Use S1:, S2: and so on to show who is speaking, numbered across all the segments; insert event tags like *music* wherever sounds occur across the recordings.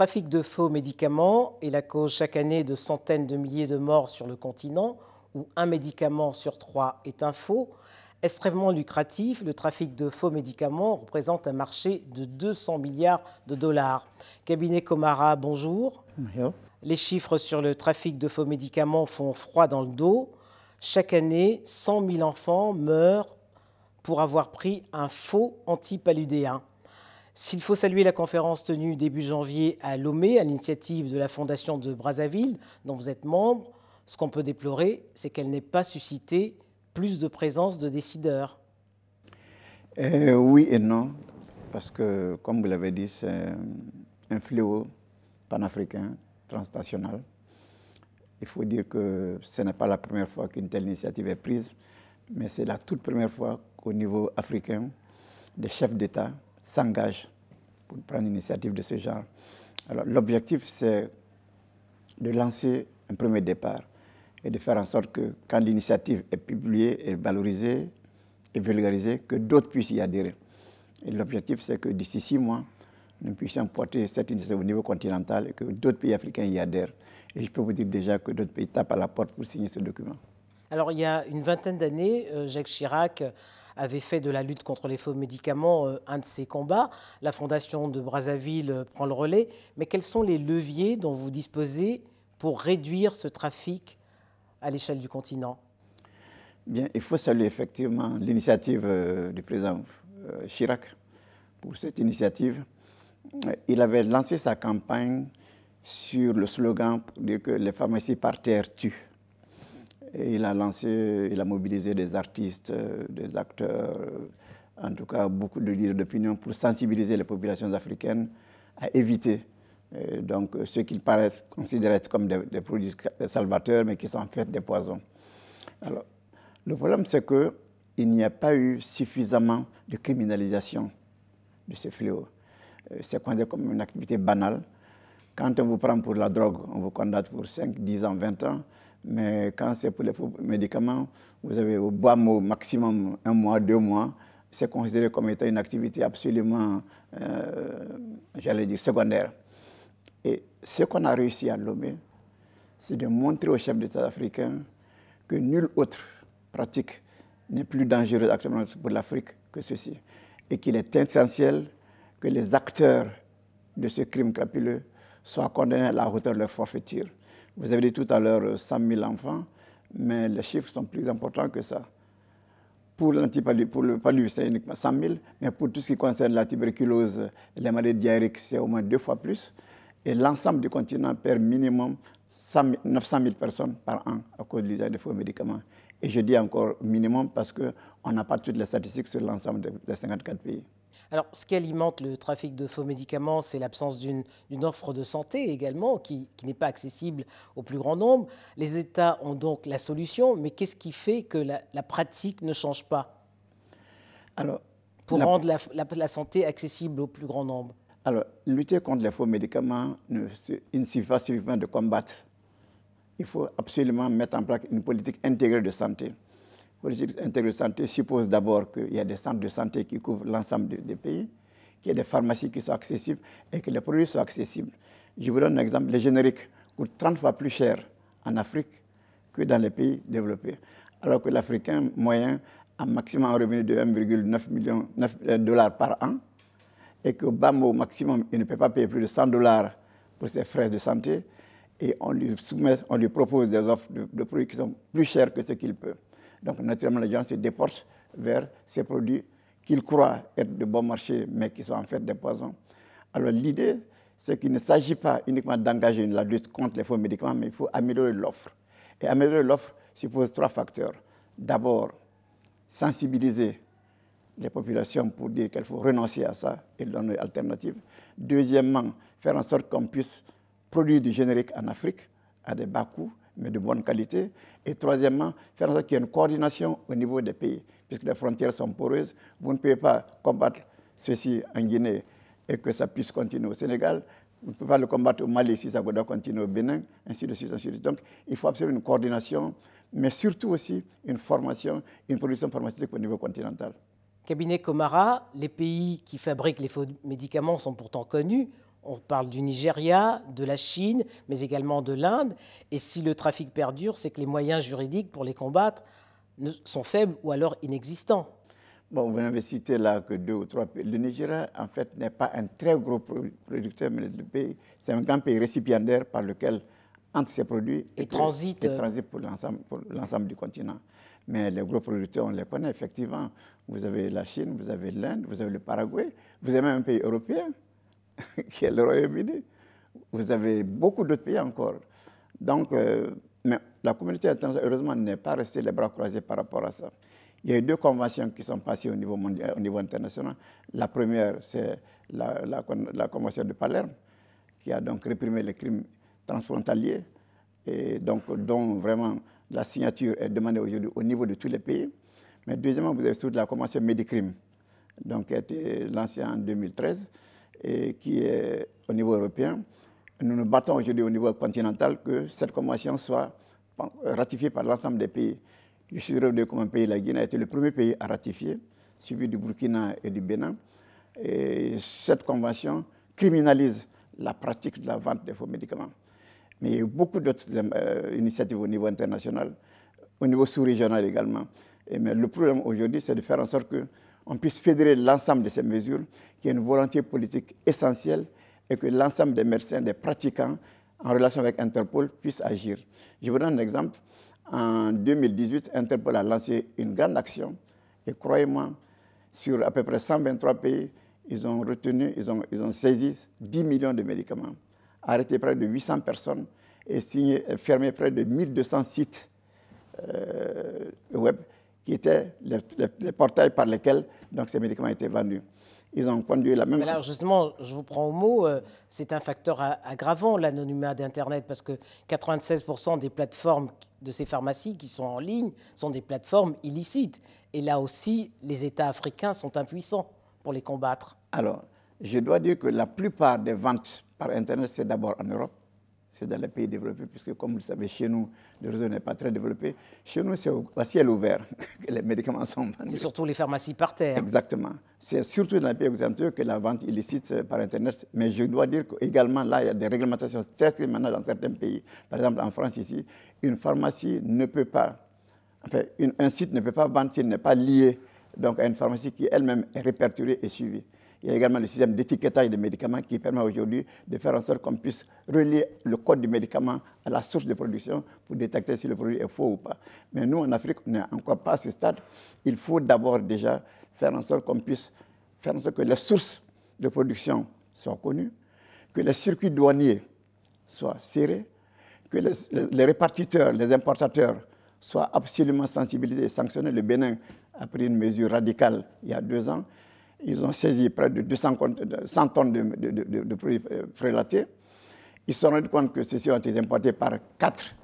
S1: Le trafic de faux médicaments est la cause chaque année de centaines de milliers de morts sur le continent, où un médicament sur trois est un faux. Extrêmement lucratif, le trafic de faux médicaments représente un marché de 200 milliards de dollars. Cabinet Comara, bonjour. Bonjour. Les chiffres sur le trafic de faux médicaments font froid dans le dos. Chaque année, 100 000 enfants meurent pour avoir pris un faux antipaludéen. S'il faut saluer la conférence tenue début janvier à Lomé, à l'initiative de la Fondation de Brazzaville, dont vous êtes membre, ce qu'on peut déplorer, c'est qu'elle n'ait pas suscité plus de présence de décideurs.
S2: Euh, oui et non, parce que, comme vous l'avez dit, c'est un fléau panafricain, transnational. Il faut dire que ce n'est pas la première fois qu'une telle initiative est prise, mais c'est la toute première fois qu'au niveau africain, des chefs d'État s'engage pour prendre une initiative de ce genre. Alors, l'objectif, c'est de lancer un premier départ et de faire en sorte que, quand l'initiative est publiée et valorisée et vulgarisée, que d'autres puissent y adhérer. Et l'objectif, c'est que d'ici six mois, nous puissions porter cette initiative au niveau continental et que d'autres pays africains y adhèrent. Et je peux vous dire déjà que d'autres pays tapent à la porte pour signer ce document.
S1: Alors, il y a une vingtaine d'années, euh, Jacques Chirac avait fait de la lutte contre les faux médicaments euh, un de ses combats. La Fondation de Brazzaville euh, prend le relais. Mais quels sont les leviers dont vous disposez pour réduire ce trafic à l'échelle du continent?
S2: Bien, il faut saluer effectivement l'initiative du président Chirac pour cette initiative. Il avait lancé sa campagne sur le slogan pour que les pharmacies par terre tuent il a lancé, il a mobilisé des artistes, euh, des acteurs, euh, en tout cas beaucoup de leaders d'opinion pour sensibiliser les populations africaines à éviter euh, donc, ce qu'ils paraissent considérer comme des, produits salvateurs, mais qui sont en fait des poisons. Alors, le problème, c'est qu'il n'y a pas eu suffisamment de criminalisation de ce fléau. C'est considéré comme une activité banale. Quand on vous prend pour la drogue, on vous condamne pour 5, 10 ans, 20 ans. Mais quand c'est pour les médicaments, vous avez au bas maximum un mois, deux mois. C'est considéré comme étant une activité absolument, euh, j'allais dire, secondaire. Et ce qu'on a réussi à Lomé, c'est de montrer aux chefs d'État africains que nulle autre pratique n'est plus dangereuse actuellement pour l'Afrique que ceci. Et qu'il est essentiel que les acteurs de ce crime crapuleux soient condamnés à la hauteur de leur forfaiture. Vous avez dit tout à l'heure 100 euh, 000 enfants, mais les chiffres sont plus importants que ça. Pour, pour le palu, c'est uniquement 100 000, mais pour tout ce qui concerne la tuberculose et les maladies diarrhéiques, c'est au moins deux fois plus. Et l'ensemble du continent perd minimum 900 000 personnes par an à cause de l'usage de faux médicaments. Et je dis encore minimum parce qu'on n'a pas toutes les statistiques sur l'ensemble des 54 pays.
S1: Alors, ce qui alimente le trafic de faux médicaments, c'est l'absence d'une offre de santé également, qui, n'est pas accessible au plus grand nombre. Les États ont donc la solution, mais qu'est-ce qui fait que la, pratique ne change pas Alors, pour rendre la, santé accessible au plus grand nombre?
S2: Alors, lutter contre les faux médicaments, il ne suffit pas suffisamment de combattre. Il faut absolument mettre en place une politique intégrée de santé politique intégrée de santé suppose d'abord qu'il y a des centres de santé qui couvrent l'ensemble des pays, qu'il y ait des pharmacies qui soient accessibles et que les produits soient accessibles. Je vous donne un exemple. Les génériques coûtent 30 fois plus cher en Afrique que dans les pays développés. Alors que l'Africain moyen a maximum un revenu de 1,9 million de euh, dollars par an et qu'au bas au maximum, il ne peut pas payer plus de 100 dollars pour ses frais de santé et on lui, soumet, on lui propose des offres de, de produits qui sont plus chers que ce qu'il peut. Donc naturellement, les gens se déportent vers ces produits qu'ils croient être de bon marché, mais qui sont en fait des poisons. Alors l'idée, c'est qu'il ne s'agit pas uniquement d'engager la lutte contre les faux médicaments, mais il faut améliorer l'offre. Et améliorer l'offre suppose trois facteurs. D'abord, sensibiliser les populations pour dire qu'il faut renoncer à ça et donner une alternative. Deuxièmement, faire en sorte qu'on puisse produire du générique en Afrique à des bas coûts mais de bonne qualité. Et troisièmement, faire en sorte qu'il y ait une coordination au niveau des pays, puisque les frontières sont poreuses. Vous ne pouvez pas combattre ceci en Guinée et que ça puisse continuer au Sénégal. Vous ne pouvez pas le combattre au Mali si ça doit continuer au Bénin, ainsi de suite, ainsi de suite. Donc, il faut absolument une coordination, mais surtout aussi une formation, une production pharmaceutique au niveau continental.
S1: Cabinet Comara, les pays qui fabriquent les faux médicaments sont pourtant connus On parle du Nigeria, de la Chine, mais également de l'Inde. Et si le trafic perdure, c'est que les moyens juridiques pour les combattre sont faibles ou alors inexistants.
S2: Bon, vous n'avez cité là que deux ou trois pays. Le Nigeria, en fait, n'est pas un très gros producteur, mais le pays, c'est un grand pays récipiendaire par lequel entre ces produits
S1: et, transite,
S2: et transite pour l'ensemble du continent. Mais les gros producteurs, on les connaît effectivement. Vous avez la Chine, vous avez l'Inde, vous avez le Paraguay, vous avez même un pays européen *laughs* qui est le Royaume-Uni. Vous avez beaucoup d'autres pays encore. Donc, euh, mais la communauté internationale, heureusement, n'est pas restée les bras croisés par rapport à ça. Il y a eu deux conventions qui sont passées au niveau, international. La première, c'est la, la, convention de Palerme, qui a donc réprimé les crimes transfrontaliers, et donc dont vraiment la signature est demandée aujourd'hui au niveau de tous les pays. Mais deuxièmement, vous avez surtout la convention Médicrime, donc qui a été lancée en 2013 et qui est au niveau européen. Nous nous battons aujourd'hui au niveau continental que cette convention soit ratifiée par l'ensemble des pays. Je suis heureux comme un pays, la Guinée a été le premier pays à ratifier, suivi du Burkina et du Bénin. Et cette convention criminalise la pratique de la vente des faux médicaments. Mais il y a eu beaucoup d'autres euh, initiatives au niveau international, au niveau sous-régional également. Mais le problème aujourd'hui, c'est de faire en sorte qu'on puisse fédérer l'ensemble de ces mesures, qu'il y ait une volonté politique essentielle et que l'ensemble des médecins, des pratiquants en relation avec Interpol puissent agir. Je vous donne un exemple. En 2018, Interpol a lancé une grande action et croyez-moi, sur à peu près 123 pays, ils ont retenu, ils ont, ils saisi 10 millions de médicaments arrêté près de 800 personnes et fermé près de 1200 sites euh, web qui étaient les, portails par lesquels donc, ces médicaments étaient vendus. Ils ont conduit la même.
S1: alors justement, je vous prends au mot, euh, c'est un facteur aggravant l'anonymat d'Internet parce que 96% des plateformes de ces pharmacies qui sont en ligne sont des plateformes illicites. Et là aussi, les États africains sont impuissants pour les combattre.
S2: Alors, je dois dire que la plupart des ventes par Internet, c'est d'abord en Europe, c'est dans les pays développés, puisque comme vous le savez, chez nous, le réseau n'est pas très développé. Chez nous, c'est au ciel ouvert *laughs* que les médicaments sont vendus.
S1: C'est surtout les pharmacies par terre.
S2: Exactement. C'est surtout dans les pays occidentaux que la vente illicite par Internet. Mais je dois dire qu'également, là, il y a des réglementations très très maintenant dans certains pays. Par exemple, en France, ici, une pharmacie ne peut pas, enfin, un site ne peut pas vendre s'il n'est pas lié donc, à une pharmacie qui elle-même est répertoriée et suivie. Il y a également le système d'étiquetage des médicaments qui permet aujourd'hui de faire en sorte qu'on puisse relier le code du médicament à la source de production pour détecter si le produit est faux ou pas. Mais nous, en Afrique, on n'est encore pas à ce stade. Il faut d'abord déjà faire en sorte qu'on puisse faire en sorte que les sources de production soient connues, que les circuits douaniers soient serrés, que les, répartiteurs, les importateurs soient absolument sensibilisés et sanctionnés. Le Bénin a pris une mesure radicale il y a deux ans ils ont saisi près de 200 100 tonnes de, produits euh, prélatés. Ils se sont rendus compte que ceux-ci ont été importés par quatre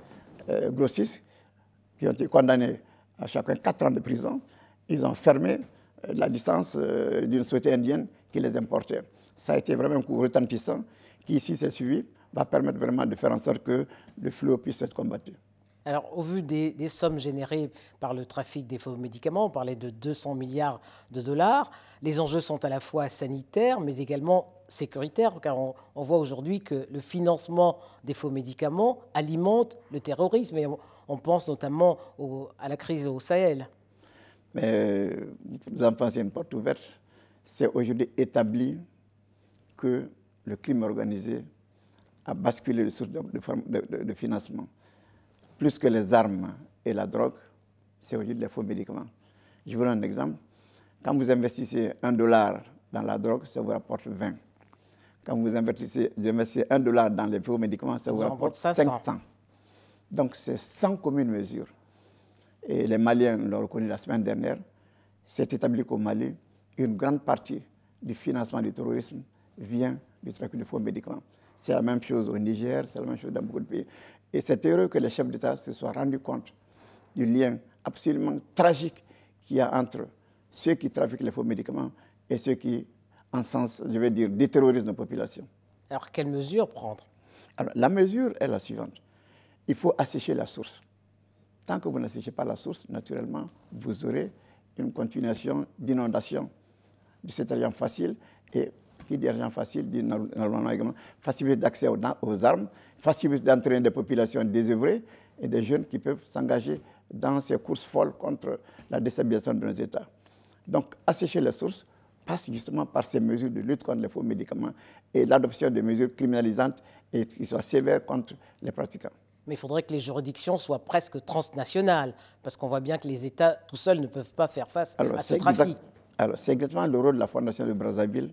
S2: euh, grossistes qui ont été condamnés à chacun quatre ans de prison. Ils ont fermé euh, la licence d'une société indienne qui les importait. Ça a été vraiment un coup retentissant qui, ici s'est suivi, va permettre vraiment de faire en sorte que le flot puisse être combattu.
S1: Alors, au vu des, sommes générées par le trafic des faux médicaments, on parlait de 200 milliards de dollars, les enjeux sont à la fois sanitaires, mais également sécuritaires, car on, voit aujourd'hui que le financement des faux médicaments alimente le terrorisme, et on, pense notamment à la crise au Sahel.
S2: Mais vous en pensez une porte ouverte. C'est aujourd'hui établi que le crime organisé a basculé les sources de financement plus que les armes et la drogue, c'est aujourd'hui les faux médicaments. Je vous donne un exemple. Quand vous investissez un dollar dans la drogue, ça vous rapporte 20. Quand vous investissez, un dollar dans les faux médicaments, ça vous, rapporte 500. Donc c'est sans commune mesure. Et les Maliens l'ont reconnu la semaine dernière. C'est établi qu'au Mali, une grande partie du financement du terrorisme vient du trafic de faux médicaments. C'est la même chose au Niger, c'est la même chose dans beaucoup de pays. Et c'est heureux que les chefs d'État se soient rendus compte du lien absolument tragique qu'il y a entre ceux qui trafiquent les faux médicaments et ceux qui, en sens, je vais dire, déterrorisent nos populations.
S1: Alors, quelles mesures prendre?
S2: Alors, la mesure est la suivante. Il faut assécher la source. Tant que vous n'asséchez pas la source, naturellement, vous aurez une continuation d'inondation de cet alliance facile et Qui dit argent facile dit normalement également facilité d'accès aux, armes, facilité d'entraîner des populations désœuvrées et des jeunes qui peuvent s'engager dans ces courses folles contre la déstabilisation de nos États. Donc, assécher les sources passe justement par ces mesures de lutte contre les faux médicaments et l'adoption de mesures criminalisantes et qui soient sévères contre les pratiquants.
S1: Mais il faudrait que les juridictions soient presque transnationales, parce qu'on voit bien que les États tout seuls ne peuvent pas faire face à ce trafic.
S2: alors, c'est exactement le rôle de la Fondation de Brazzaville.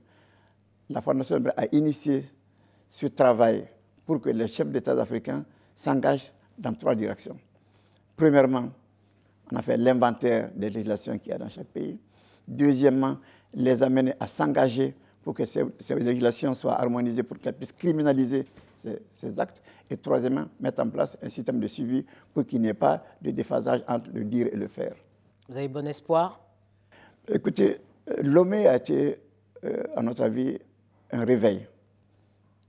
S2: La Fondation a initié ce travail pour que les chefs d'État africains s'engagent dans trois directions. Premièrement, on a fait l'inventaire des législations qu'il y a dans chaque pays. Deuxièmement, les amener à s'engager pour que ces, législations soient harmonisées, pour qu'elles puissent criminaliser ces, actes. Et troisièmement, mettre en place un système de suivi pour qu'il n'y ait pas de déphasage entre le dire et le faire.
S1: Vous avez bon espoir?
S2: Écoutez, euh, Lomé a été, euh, à notre avis, un réveil.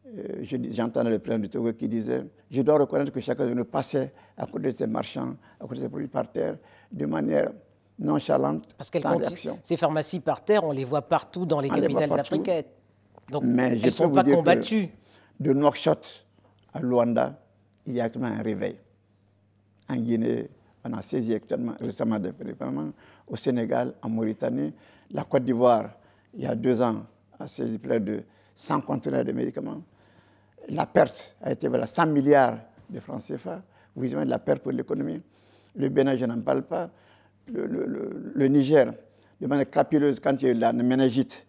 S2: Euh, j'entendais le président du Togo qui disait Je dois reconnaître que chacun de nous passait à côté de ces marchands, à côté de ces produits par terre, de manière nonchalante,
S1: Parce réaction. Ces pharmacies par terre, on les voit partout dans les capitales africaines. Donc, elles ne sont pas combattues.
S2: De Nouakchott à Luanda, il y a actuellement un réveil. En Guinée, on a saisi récemment des Au Sénégal, en Mauritanie, la Côte d'Ivoire, il y a deux ans, a saisi près de 100 conteneurs de médicaments. La perte a été vers 100 milliards de francs CFA. Vous voyez la perte pour l'économie? Le Bénin, je n'en parle pas le, Niger, de manière crapuleuse, quand il y a eu la méningite,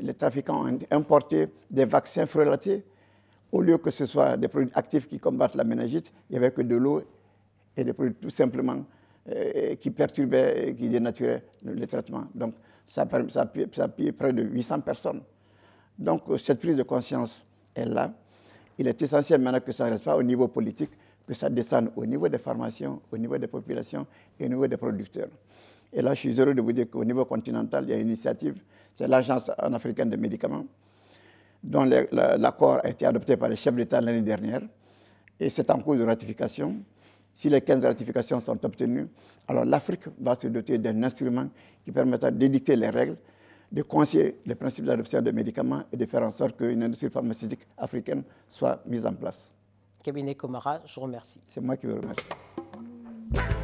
S2: les trafiquants ont importé des vaccins frelatés. Au lieu que ce soit des produits actifs qui combattent la méningite, il n'y avait que de l'eau et des produits tout simplement qui perturbaient qui dénaturaient le, traitement. Donc, ça, ça, a pillé, près de 800 personnes. Donc, cette prise de conscience est là. Il est essentiel maintenant que ça ne reste pas au niveau politique, que ça descende au niveau des formations, au niveau des populations et au niveau des producteurs. Et là, je suis heureux de vous dire qu'au niveau continental, il y a une initiative, c'est l'Agence africaine des médicaments, dont l'accord a été adopté par les chefs d'État l'année dernière, et c'est en cours de ratification. Si les 15 ratifications sont obtenues, alors l'Afrique va se doter d'un instrument qui permettra d'édicter les règles, de conseiller les principes d'adoption des médicaments et de faire en sorte qu'une industrie pharmaceutique africaine soit mise en place
S1: cabinet Comara. Je vous remercie.
S2: C'est moi qui vous remercie.